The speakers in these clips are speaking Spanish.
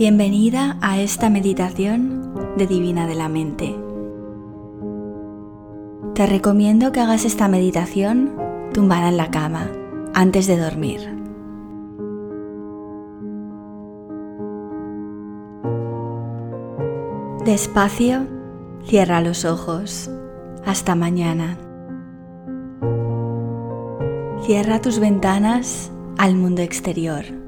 Bienvenida a esta meditación de Divina de la Mente. Te recomiendo que hagas esta meditación tumbada en la cama antes de dormir. Despacio, cierra los ojos. Hasta mañana. Cierra tus ventanas al mundo exterior.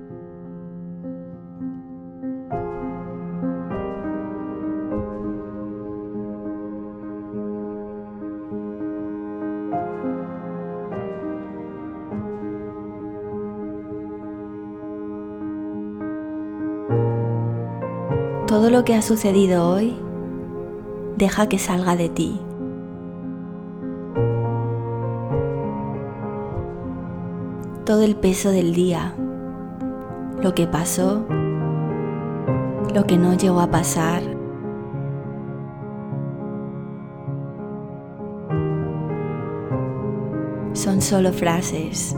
Todo lo que ha sucedido hoy, deja que salga de ti. Todo el peso del día, lo que pasó, lo que no llegó a pasar. Son solo frases,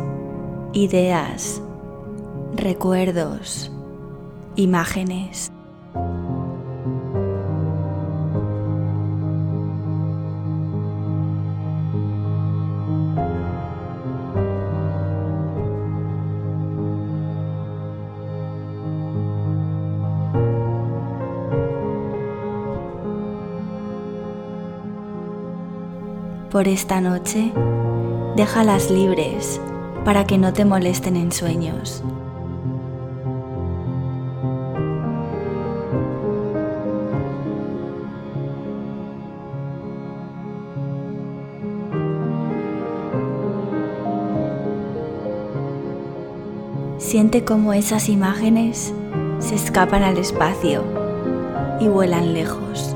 ideas, recuerdos, imágenes. Por esta noche, déjalas libres para que no te molesten en sueños. Siente cómo esas imágenes se escapan al espacio y vuelan lejos.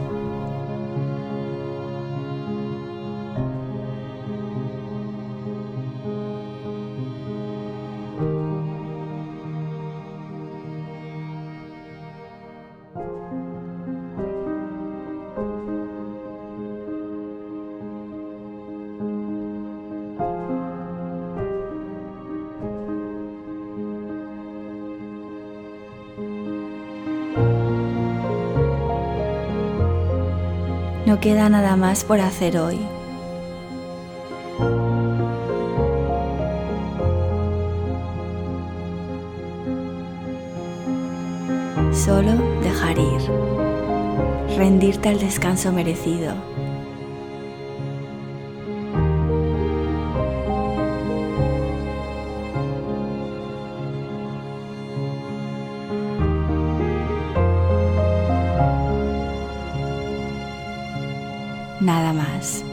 Queda nada más por hacer hoy. Solo dejar ir, rendirte al descanso merecido. Nada más.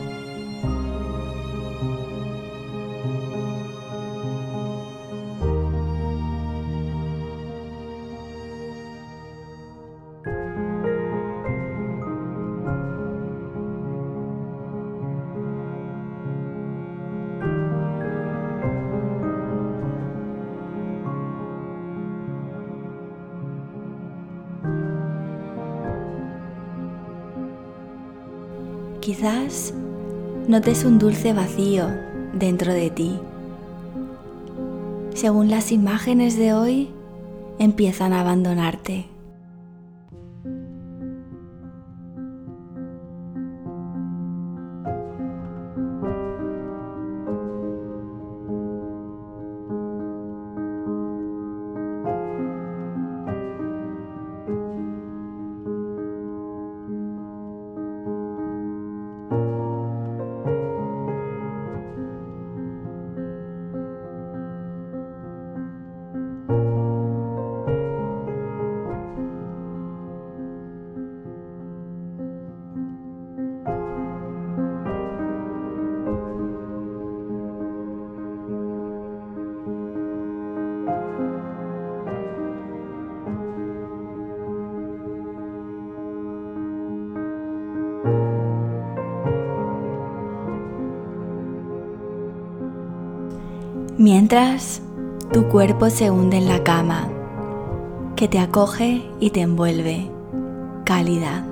Quizás notes un dulce vacío dentro de ti. Según las imágenes de hoy, empiezan a abandonarte. Mientras tu cuerpo se hunde en la cama, que te acoge y te envuelve, cálida.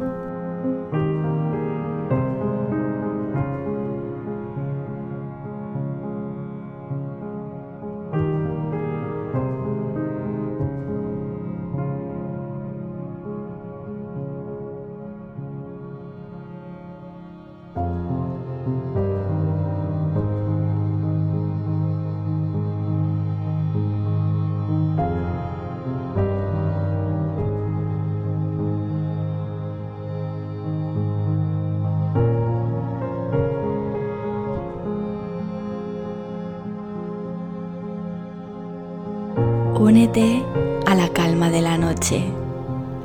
Únete a la calma de la noche,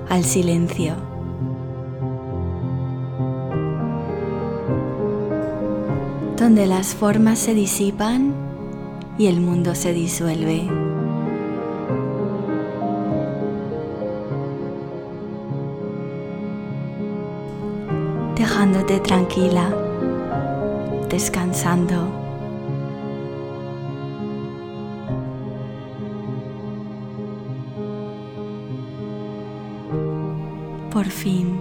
al silencio. Donde las formas se disipan y el mundo se disuelve. Dejándote tranquila, descansando. Por fin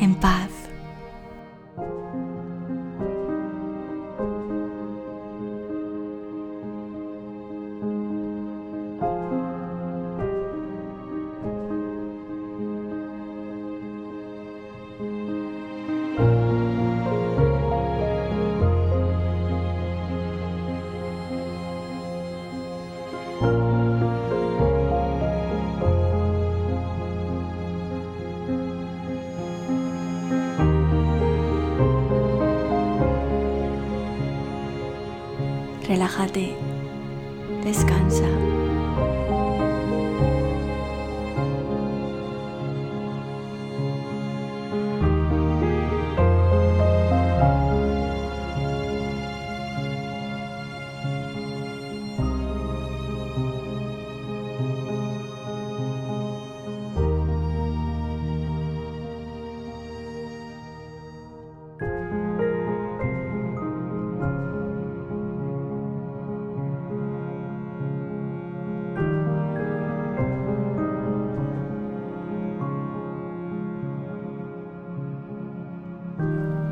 en paz. Relájate, descansa.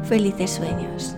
Felices sueños.